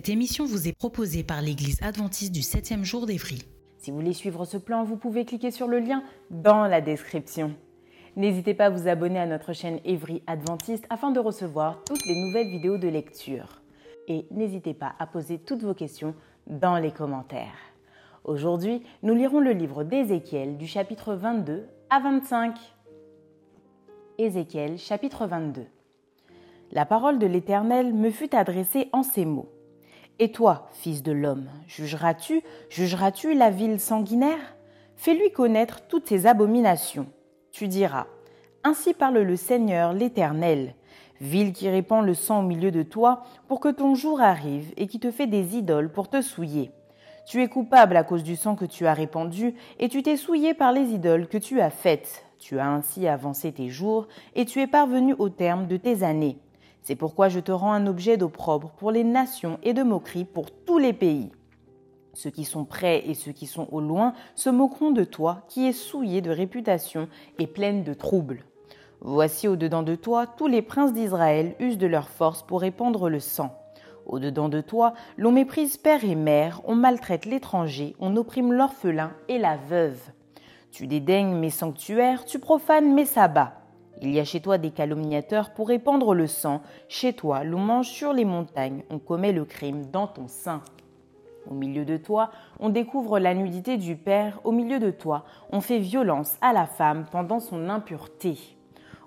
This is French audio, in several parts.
Cette émission vous est proposée par l'Église adventiste du 7e jour d'Évry. Si vous voulez suivre ce plan, vous pouvez cliquer sur le lien dans la description. N'hésitez pas à vous abonner à notre chaîne Évry Adventiste afin de recevoir toutes les nouvelles vidéos de lecture. Et n'hésitez pas à poser toutes vos questions dans les commentaires. Aujourd'hui, nous lirons le livre d'Ézéchiel du chapitre 22 à 25. Ézéchiel chapitre 22. La parole de l'Éternel me fut adressée en ces mots. Et toi, fils de l'homme, jugeras-tu, jugeras-tu la ville sanguinaire? Fais-lui connaître toutes ses abominations. Tu diras, Ainsi parle le Seigneur l'Éternel, ville qui répand le sang au milieu de toi pour que ton jour arrive et qui te fait des idoles pour te souiller. Tu es coupable à cause du sang que tu as répandu et tu t'es souillé par les idoles que tu as faites. Tu as ainsi avancé tes jours et tu es parvenu au terme de tes années. C'est pourquoi je te rends un objet d'opprobre pour les nations et de moquerie pour tous les pays. Ceux qui sont près et ceux qui sont au loin se moqueront de toi, qui es souillé de réputation et pleine de troubles. Voici au-dedans de toi, tous les princes d'Israël usent de leur force pour répandre le sang. Au-dedans de toi, l'on méprise père et mère, on maltraite l'étranger, on opprime l'orphelin et la veuve. Tu dédaignes mes sanctuaires, tu profanes mes sabbats. Il y a chez toi des calomniateurs pour répandre le sang. Chez toi, l'on mange sur les montagnes, on commet le crime dans ton sein. Au milieu de toi, on découvre la nudité du Père. Au milieu de toi, on fait violence à la femme pendant son impureté.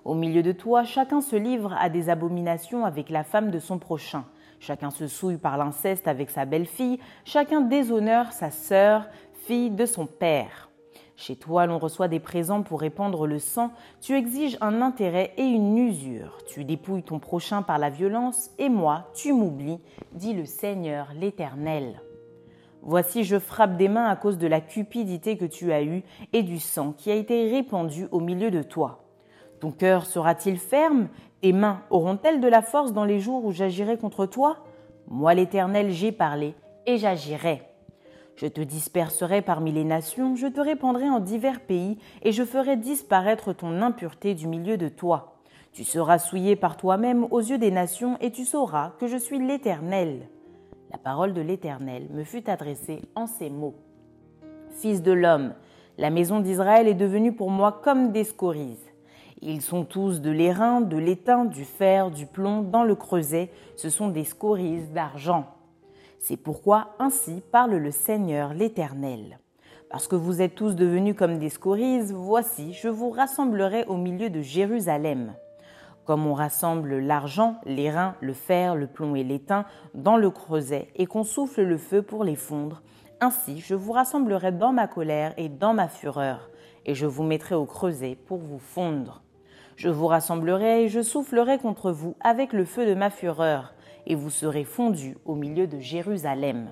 Au milieu de toi, chacun se livre à des abominations avec la femme de son prochain. Chacun se souille par l'inceste avec sa belle-fille. Chacun déshonore sa sœur, fille de son père. Chez toi, l'on reçoit des présents pour répandre le sang, tu exiges un intérêt et une usure, tu dépouilles ton prochain par la violence, et moi, tu m'oublies, dit le Seigneur l'Éternel. Voici, je frappe des mains à cause de la cupidité que tu as eue et du sang qui a été répandu au milieu de toi. Ton cœur sera-t-il ferme? Tes mains auront-elles de la force dans les jours où j'agirai contre toi? Moi l'Éternel, j'ai parlé, et j'agirai. Je te disperserai parmi les nations, je te répandrai en divers pays, et je ferai disparaître ton impureté du milieu de toi. Tu seras souillé par toi-même aux yeux des nations, et tu sauras que je suis l'Éternel. La parole de l'Éternel me fut adressée en ces mots. Fils de l'homme, la maison d'Israël est devenue pour moi comme des scories. Ils sont tous de l'airain, de l'étain, du fer, du plomb dans le creuset, ce sont des scories d'argent. C'est pourquoi ainsi parle le Seigneur l'Éternel. Parce que vous êtes tous devenus comme des scories, voici, je vous rassemblerai au milieu de Jérusalem. Comme on rassemble l'argent, l'airain, le fer, le plomb et l'étain dans le creuset et qu'on souffle le feu pour les fondre, ainsi je vous rassemblerai dans ma colère et dans ma fureur, et je vous mettrai au creuset pour vous fondre. Je vous rassemblerai et je soufflerai contre vous avec le feu de ma fureur, et vous serez fondus au milieu de Jérusalem.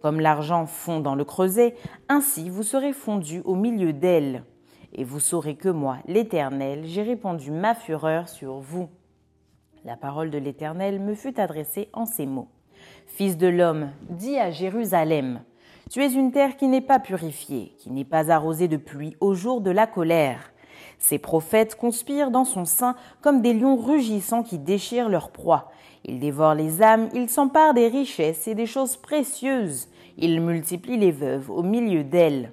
Comme l'argent fond dans le creuset, ainsi vous serez fondus au milieu d'elle. Et vous saurez que moi, l'Éternel, j'ai répandu ma fureur sur vous. La parole de l'Éternel me fut adressée en ces mots. Fils de l'homme, dis à Jérusalem, Tu es une terre qui n'est pas purifiée, qui n'est pas arrosée de pluie au jour de la colère. Ces prophètes conspirent dans son sein comme des lions rugissants qui déchirent leur proie. Ils dévorent les âmes, ils s'emparent des richesses et des choses précieuses. Ils multiplient les veuves au milieu d'elles.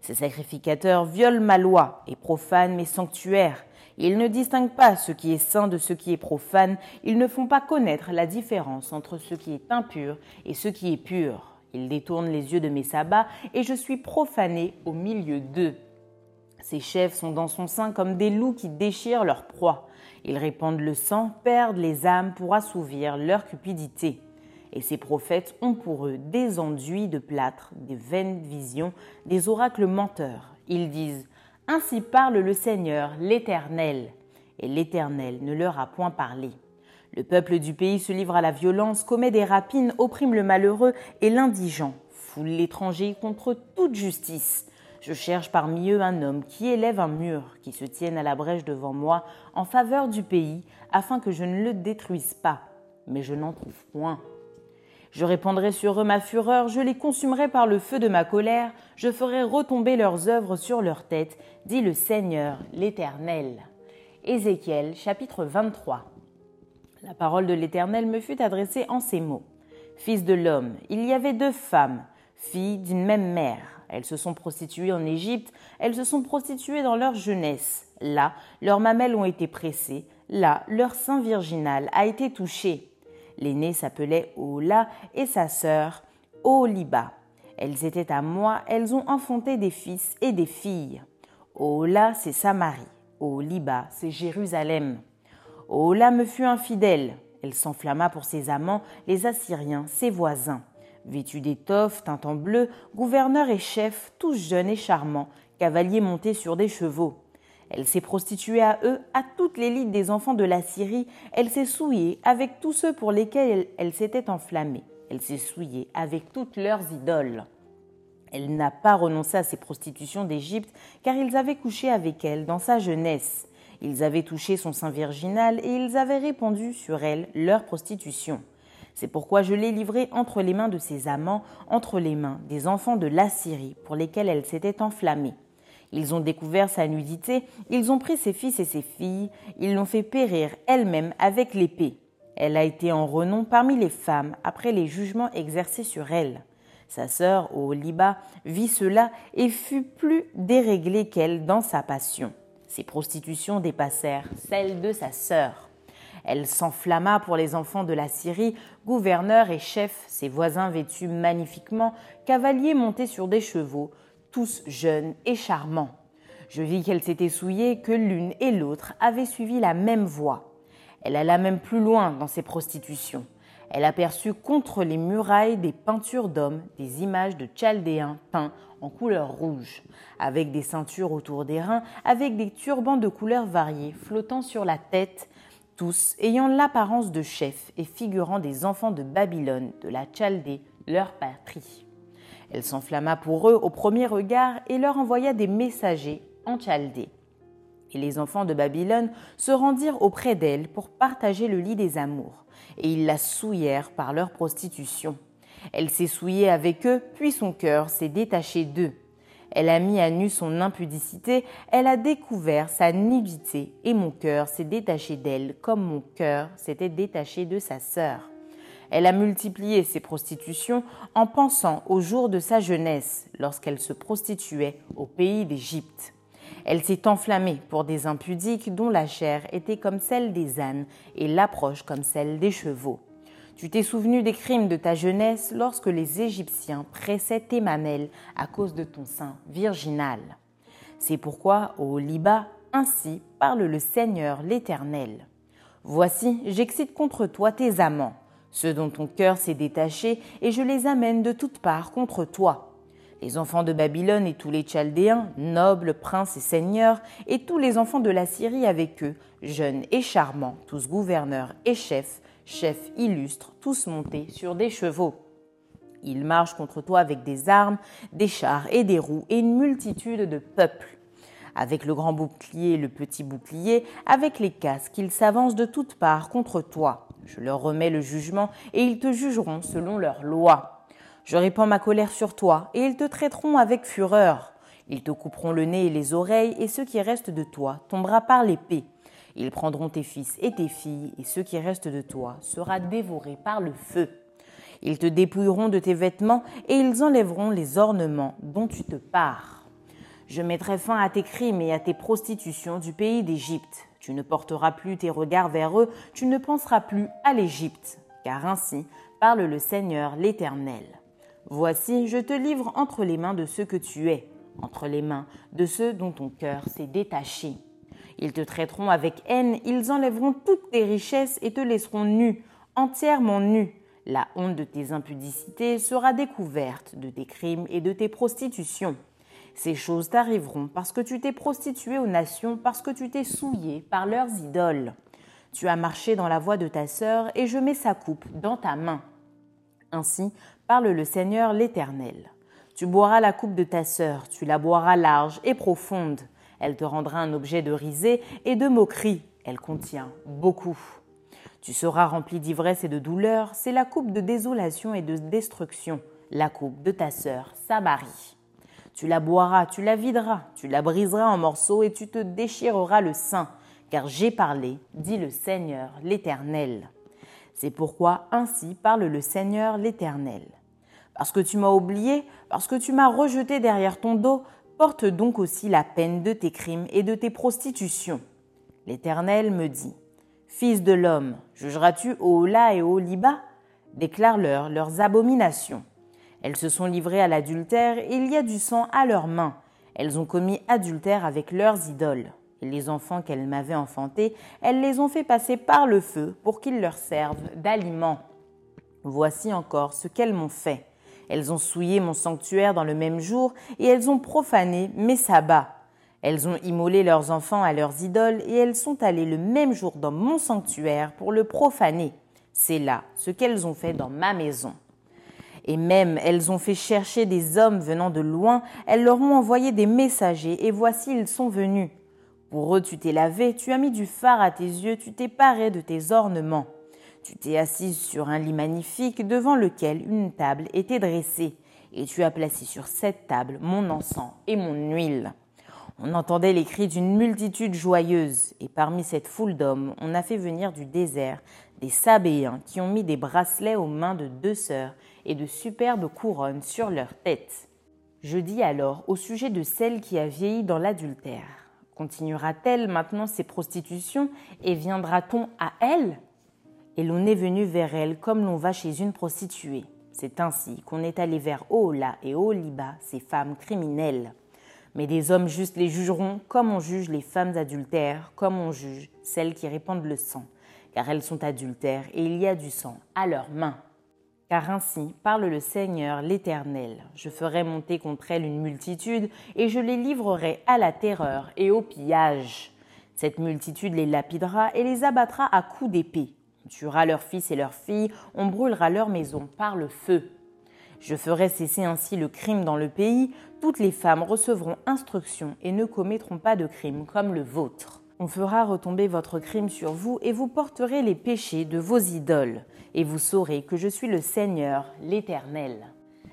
Ces sacrificateurs violent ma loi et profanent mes sanctuaires. Ils ne distinguent pas ce qui est saint de ce qui est profane. Ils ne font pas connaître la différence entre ce qui est impur et ce qui est pur. Ils détournent les yeux de mes sabbats et je suis profané au milieu d'eux. Ses chefs sont dans son sein comme des loups qui déchirent leur proie. Ils répandent le sang, perdent les âmes pour assouvir leur cupidité. Et ces prophètes ont pour eux des enduits de plâtre, des vaines visions, des oracles menteurs. Ils disent Ainsi parle le Seigneur, l'Éternel. Et l'Éternel ne leur a point parlé. Le peuple du pays se livre à la violence, commet des rapines, opprime le malheureux et l'indigent, foule l'étranger contre toute justice. Je cherche parmi eux un homme qui élève un mur, qui se tienne à la brèche devant moi en faveur du pays, afin que je ne le détruise pas. Mais je n'en trouve point. Je répandrai sur eux ma fureur, je les consumerai par le feu de ma colère, je ferai retomber leurs œuvres sur leurs têtes, dit le Seigneur, l'Éternel. Ézéchiel chapitre 23. La parole de l'Éternel me fut adressée en ces mots. Fils de l'homme, il y avait deux femmes, filles d'une même mère. Elles se sont prostituées en Égypte, elles se sont prostituées dans leur jeunesse. Là, leurs mamelles ont été pressées, là, leur sein virginal a été touché. L'aînée s'appelait Ola et sa sœur Oliba. Elles étaient à moi, elles ont enfanté des fils et des filles. Ola, c'est Samarie. Oliba, c'est Jérusalem. Ola me fut infidèle. Elle s'enflamma pour ses amants, les Assyriens, ses voisins. Vêtus d'étoffes, teint en bleu, gouverneurs et chefs, tous jeunes et charmants, cavaliers montés sur des chevaux. Elle s'est prostituée à eux, à toute l'élite des enfants de la Syrie. Elle s'est souillée avec tous ceux pour lesquels elle, s'était enflammée. Elle s'est souillée avec toutes leurs idoles. Elle n'a pas renoncé à ses prostitutions d'Égypte, car ils avaient couché avec elle dans sa jeunesse. Ils avaient touché son sein virginal et ils avaient répandu sur elle leur prostitution. C'est pourquoi je l'ai livrée entre les mains de ses amants, entre les mains des enfants de l'Assyrie, pour lesquels elle s'était enflammée. Ils ont découvert sa nudité, ils ont pris ses fils et ses filles, ils l'ont fait périr elle-même avec l'épée. Elle a été en renom parmi les femmes après les jugements exercés sur elle. Sa sœur, Oliba, vit cela et fut plus déréglée qu'elle dans sa passion. Ses prostitutions dépassèrent celles de sa sœur. Elle s'enflamma pour les enfants de la Syrie, gouverneurs et chefs, ses voisins vêtus magnifiquement, cavaliers montés sur des chevaux, tous jeunes et charmants. Je vis qu'elle s'était souillée, que l'une et l'autre avaient suivi la même voie. Elle alla même plus loin dans ses prostitutions. Elle aperçut contre les murailles des peintures d'hommes, des images de Chaldéens peints en couleur rouge, avec des ceintures autour des reins, avec des turbans de couleurs variées flottant sur la tête, tous ayant l'apparence de chefs et figurant des enfants de Babylone, de la Chaldée, leur patrie. Elle s'enflamma pour eux au premier regard et leur envoya des messagers en Chaldée. Et les enfants de Babylone se rendirent auprès d'elle pour partager le lit des amours, et ils la souillèrent par leur prostitution. Elle s'est souillée avec eux, puis son cœur s'est détaché d'eux. Elle a mis à nu son impudicité, elle a découvert sa nudité, et mon cœur s'est détaché d'elle comme mon cœur s'était détaché de sa sœur. Elle a multiplié ses prostitutions en pensant au jour de sa jeunesse, lorsqu'elle se prostituait au pays d'Égypte. Elle s'est enflammée pour des impudiques dont la chair était comme celle des ânes et l'approche comme celle des chevaux. Tu t'es souvenu des crimes de ta jeunesse lorsque les Égyptiens pressaient tes mamelles à cause de ton sein virginal. C'est pourquoi, ô Liba, ainsi parle le Seigneur l'Éternel. Voici, j'excite contre toi tes amants ceux dont ton cœur s'est détaché, et je les amène de toutes parts contre toi. Les enfants de Babylone et tous les Chaldéens, nobles, princes et seigneurs, et tous les enfants de la Syrie avec eux, jeunes et charmants, tous gouverneurs et chefs, chefs illustres, tous montés sur des chevaux. Ils marchent contre toi avec des armes, des chars et des roues, et une multitude de peuples. Avec le grand bouclier et le petit bouclier, avec les casques, ils s'avancent de toutes parts contre toi. Je leur remets le jugement et ils te jugeront selon leur loi. Je répands ma colère sur toi et ils te traiteront avec fureur. Ils te couperont le nez et les oreilles et ce qui reste de toi tombera par l'épée. Ils prendront tes fils et tes filles et ce qui reste de toi sera dévoré par le feu. Ils te dépouilleront de tes vêtements et ils enlèveront les ornements dont tu te pares. Je mettrai fin à tes crimes et à tes prostitutions du pays d'Égypte. Tu ne porteras plus tes regards vers eux, tu ne penseras plus à l'Égypte, car ainsi parle le Seigneur l'Éternel. Voici, je te livre entre les mains de ceux que tu es, entre les mains de ceux dont ton cœur s'est détaché. Ils te traiteront avec haine, ils enlèveront toutes tes richesses et te laisseront nu, entièrement nu. La honte de tes impudicités sera découverte, de tes crimes et de tes prostitutions. Ces choses t'arriveront parce que tu t'es prostitué aux nations, parce que tu t'es souillé par leurs idoles. Tu as marché dans la voie de ta sœur, et je mets sa coupe dans ta main. Ainsi parle le Seigneur l'Éternel. Tu boiras la coupe de ta sœur, tu la boiras large et profonde. Elle te rendra un objet de risée et de moquerie. Elle contient beaucoup. Tu seras rempli d'ivresse et de douleur, c'est la coupe de désolation et de destruction, la coupe de ta sœur, Samarie. Tu la boiras, tu la videras, tu la briseras en morceaux et tu te déchireras le sein, car j'ai parlé, dit le Seigneur l'Éternel. C'est pourquoi ainsi parle le Seigneur l'Éternel. Parce que tu m'as oublié, parce que tu m'as rejeté derrière ton dos, porte donc aussi la peine de tes crimes et de tes prostitutions. L'Éternel me dit, Fils de l'homme, jugeras-tu au Hola et au Liba? Déclare-leur leurs abominations. Elles se sont livrées à l'adultère et il y a du sang à leurs mains. Elles ont commis adultère avec leurs idoles. Et les enfants qu'elles m'avaient enfantés, elles les ont fait passer par le feu pour qu'ils leur servent d'aliment. Voici encore ce qu'elles m'ont fait. Elles ont souillé mon sanctuaire dans le même jour et elles ont profané mes sabbats. Elles ont immolé leurs enfants à leurs idoles et elles sont allées le même jour dans mon sanctuaire pour le profaner. C'est là ce qu'elles ont fait dans ma maison. Et même elles ont fait chercher des hommes venant de loin, elles leur ont envoyé des messagers, et voici ils sont venus. Pour eux, tu t'es lavé, tu as mis du phare à tes yeux, tu t'es paré de tes ornements. Tu t'es assise sur un lit magnifique devant lequel une table était dressée, et tu as placé sur cette table mon encens et mon huile. On entendait les cris d'une multitude joyeuse, et parmi cette foule d'hommes, on a fait venir du désert des Sabéens qui ont mis des bracelets aux mains de deux sœurs et de superbes couronnes sur leurs têtes. Je dis alors au sujet de celle qui a vieilli dans l'adultère. Continuera-t-elle maintenant ses prostitutions et viendra-t-on à elle? Et l'on est venu vers elle comme l'on va chez une prostituée. C'est ainsi qu'on est allé vers Oola et Oliba, ces femmes criminelles. Mais des hommes justes les jugeront comme on juge les femmes adultères, comme on juge celles qui répandent le sang, car elles sont adultères et il y a du sang à leurs mains. Car ainsi parle le Seigneur l'Éternel. Je ferai monter contre elles une multitude, et je les livrerai à la terreur et au pillage. Cette multitude les lapidera et les abattra à coups d'épée. Tuera leurs fils et leurs filles, on brûlera leurs maisons par le feu. Je ferai cesser ainsi le crime dans le pays, toutes les femmes recevront instruction et ne commettront pas de crime comme le vôtre. On fera retomber votre crime sur vous et vous porterez les péchés de vos idoles, et vous saurez que je suis le Seigneur, l'Éternel.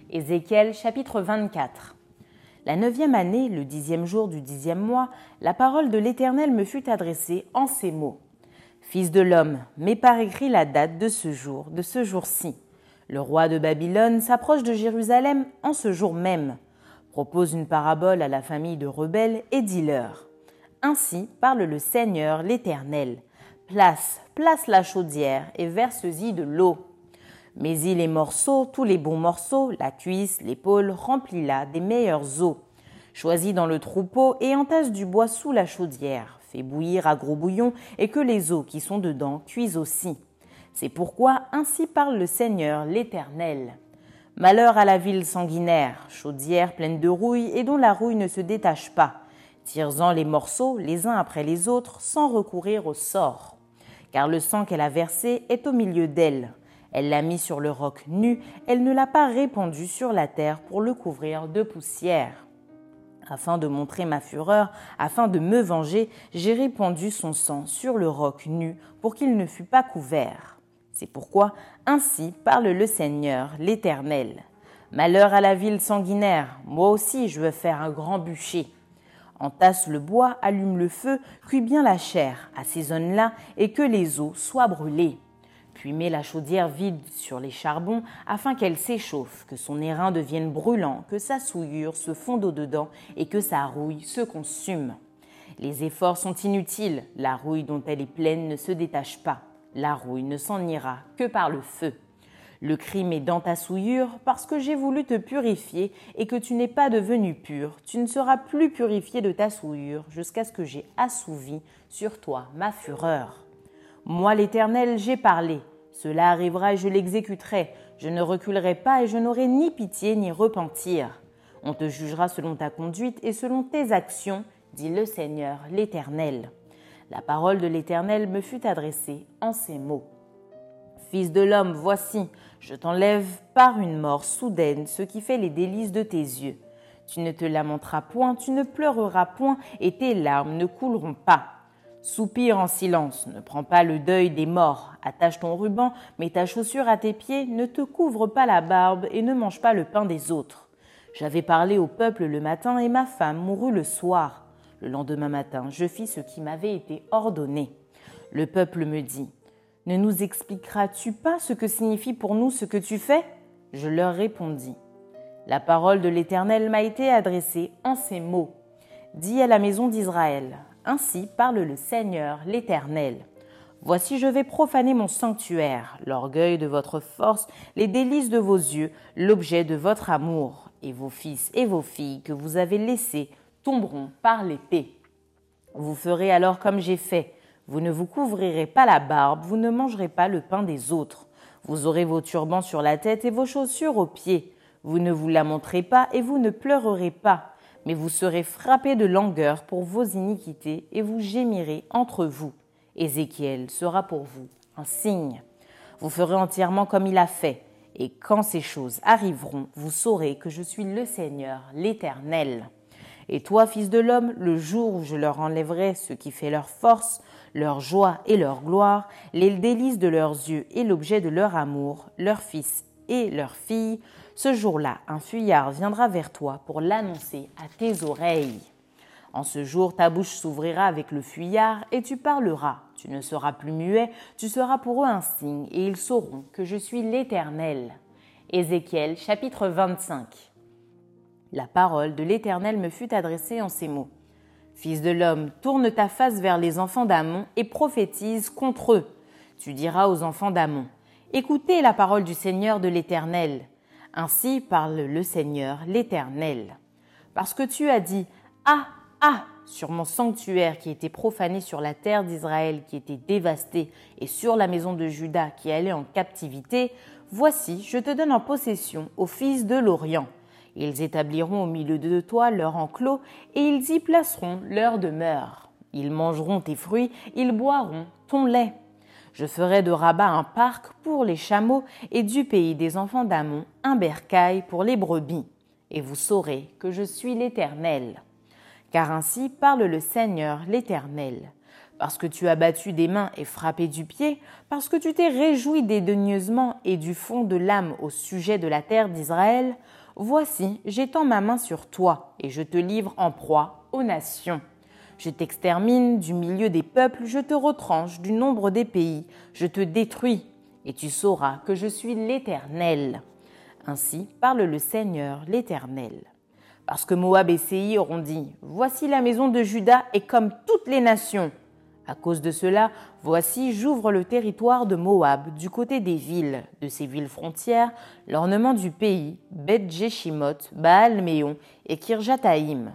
Ézéchiel chapitre 24. La neuvième année, le dixième jour du dixième mois, la parole de l'Éternel me fut adressée en ces mots. Fils de l'homme, mets par écrit la date de ce jour, de ce jour-ci. Le roi de Babylone s'approche de Jérusalem en ce jour même. Propose une parabole à la famille de rebelles et dis-leur. Ainsi parle le Seigneur l'Éternel. Place, place la chaudière et verse-y de l'eau. Mets-y les morceaux, tous les bons morceaux, la cuisse, l'épaule, remplis-la des meilleures eaux. Choisis dans le troupeau et entasse du bois sous la chaudière. Fais bouillir à gros bouillon et que les eaux qui sont dedans cuisent aussi. C'est pourquoi ainsi parle le Seigneur l'Éternel. Malheur à la ville sanguinaire, chaudière pleine de rouille et dont la rouille ne se détache pas Tire-en les morceaux les uns après les autres sans recourir au sort. Car le sang qu'elle a versé est au milieu d'elle. Elle l'a mis sur le roc nu, elle ne l'a pas répandu sur la terre pour le couvrir de poussière. Afin de montrer ma fureur, afin de me venger, j'ai répandu son sang sur le roc nu pour qu'il ne fût pas couvert. C'est pourquoi ainsi parle le Seigneur, l'Éternel. Malheur à la ville sanguinaire, moi aussi je veux faire un grand bûcher. Entasse le bois, allume le feu, cuit bien la chair, assaisonne-la et que les os soient brûlés. Puis mets la chaudière vide sur les charbons afin qu'elle s'échauffe, que son airain devienne brûlant, que sa souillure se fonde au-dedans et que sa rouille se consume. Les efforts sont inutiles, la rouille dont elle est pleine ne se détache pas. La rouille ne s'en ira que par le feu. Le crime est dans ta souillure parce que j'ai voulu te purifier et que tu n'es pas devenu pur. Tu ne seras plus purifié de ta souillure jusqu'à ce que j'ai assouvi sur toi ma fureur. Moi l'Éternel, j'ai parlé. Cela arrivera et je l'exécuterai. Je ne reculerai pas et je n'aurai ni pitié ni repentir. On te jugera selon ta conduite et selon tes actions, dit le Seigneur l'Éternel. La parole de l'Éternel me fut adressée en ces mots. Fils de l'homme, voici, je t'enlève par une mort soudaine ce qui fait les délices de tes yeux. Tu ne te lamenteras point, tu ne pleureras point, et tes larmes ne couleront pas. Soupire en silence, ne prends pas le deuil des morts, attache ton ruban, mets ta chaussure à tes pieds, ne te couvre pas la barbe et ne mange pas le pain des autres. J'avais parlé au peuple le matin et ma femme mourut le soir. Le lendemain matin, je fis ce qui m'avait été ordonné. Le peuple me dit, ne nous expliqueras-tu pas ce que signifie pour nous ce que tu fais? Je leur répondis. La parole de l'Éternel m'a été adressée en ces mots. Dis à la maison d'Israël, ainsi parle le Seigneur l'Éternel. Voici je vais profaner mon sanctuaire, l'orgueil de votre force, les délices de vos yeux, l'objet de votre amour, et vos fils et vos filles que vous avez laissés tomberont par l'épée. Vous ferez alors comme j'ai fait, vous ne vous couvrirez pas la barbe, vous ne mangerez pas le pain des autres. Vous aurez vos turbans sur la tête et vos chaussures aux pieds. Vous ne vous lamenterez pas et vous ne pleurerez pas, mais vous serez frappés de langueur pour vos iniquités et vous gémirez entre vous. Ézéchiel sera pour vous un signe. Vous ferez entièrement comme il a fait, et quand ces choses arriveront, vous saurez que je suis le Seigneur, l'Éternel. Et toi, fils de l'homme, le jour où je leur enlèverai ce qui fait leur force, leur joie et leur gloire, les délices de leurs yeux et l'objet de leur amour, leurs fils et leurs filles, ce jour-là, un fuyard viendra vers toi pour l'annoncer à tes oreilles. En ce jour, ta bouche s'ouvrira avec le fuyard et tu parleras. Tu ne seras plus muet, tu seras pour eux un signe et ils sauront que je suis l'Éternel. Ézéchiel chapitre 25. La parole de l'Éternel me fut adressée en ces mots. Fils de l'homme, tourne ta face vers les enfants d'Amon et prophétise contre eux. Tu diras aux enfants d'Amon, Écoutez la parole du Seigneur de l'Éternel. Ainsi parle le Seigneur l'Éternel. Parce que tu as dit, Ah, ah, sur mon sanctuaire qui était profané sur la terre d'Israël qui était dévastée et sur la maison de Juda qui allait en captivité, voici, je te donne en possession aux fils de l'Orient ils établiront au milieu de toi leur enclos et ils y placeront leur demeure. Ils mangeront tes fruits, ils boiront ton lait. Je ferai de Rabat un parc pour les chameaux et du pays des enfants d'Amon un bercail pour les brebis. Et vous saurez que je suis l'Éternel. Car ainsi parle le Seigneur l'Éternel. Parce que tu as battu des mains et frappé du pied, parce que tu t'es réjoui dédaigneusement et du fond de l'âme au sujet de la terre d'Israël, Voici, j'étends ma main sur toi, et je te livre en proie aux nations. Je t'extermine du milieu des peuples, je te retranche du nombre des pays, je te détruis, et tu sauras que je suis l'Éternel. Ainsi parle le Seigneur l'Éternel. Parce que Moab et Séir auront dit, Voici la maison de Juda est comme toutes les nations. À cause de cela, voici, j'ouvre le territoire de Moab du côté des villes, de ses villes frontières, l'ornement du pays, Beth Jeshimoth, Baal Méon et Kirjataïm.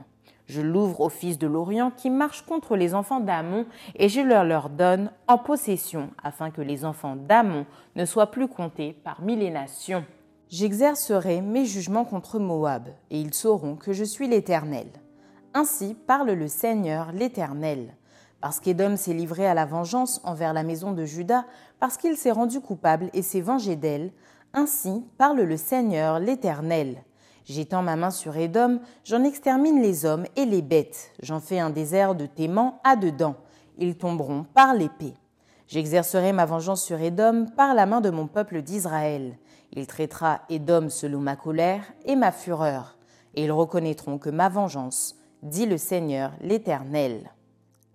Je l'ouvre aux fils de l'Orient qui marchent contre les enfants d'Amon et je leur leur donne en possession afin que les enfants d'Amon ne soient plus comptés parmi les nations. J'exercerai mes jugements contre Moab et ils sauront que je suis l'Éternel. Ainsi parle le Seigneur l'Éternel parce qu'Édom s'est livré à la vengeance envers la maison de Juda, parce qu'il s'est rendu coupable et s'est vengé d'elle, ainsi parle le Seigneur l'Éternel. J'étends ma main sur Édom, j'en extermine les hommes et les bêtes, j'en fais un désert de téments à dedans, ils tomberont par l'épée. J'exercerai ma vengeance sur Édom par la main de mon peuple d'Israël. Il traitera Édom selon ma colère et ma fureur, et ils reconnaîtront que ma vengeance, dit le Seigneur l'Éternel.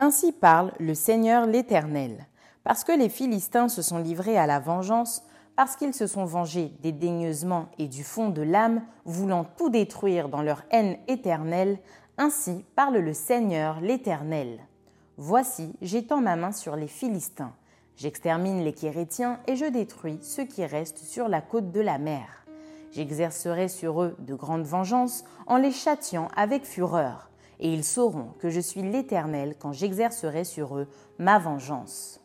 Ainsi parle le Seigneur l'Éternel, parce que les Philistins se sont livrés à la vengeance, parce qu'ils se sont vengés dédaigneusement et du fond de l'âme, voulant tout détruire dans leur haine éternelle, ainsi parle le Seigneur l'Éternel. Voici, j'étends ma main sur les Philistins. J'extermine les Kérétiens et je détruis ceux qui restent sur la côte de la mer. J'exercerai sur eux de grandes vengeances en les châtiant avec fureur, et ils sauront que je suis l'Éternel quand j'exercerai sur eux ma vengeance.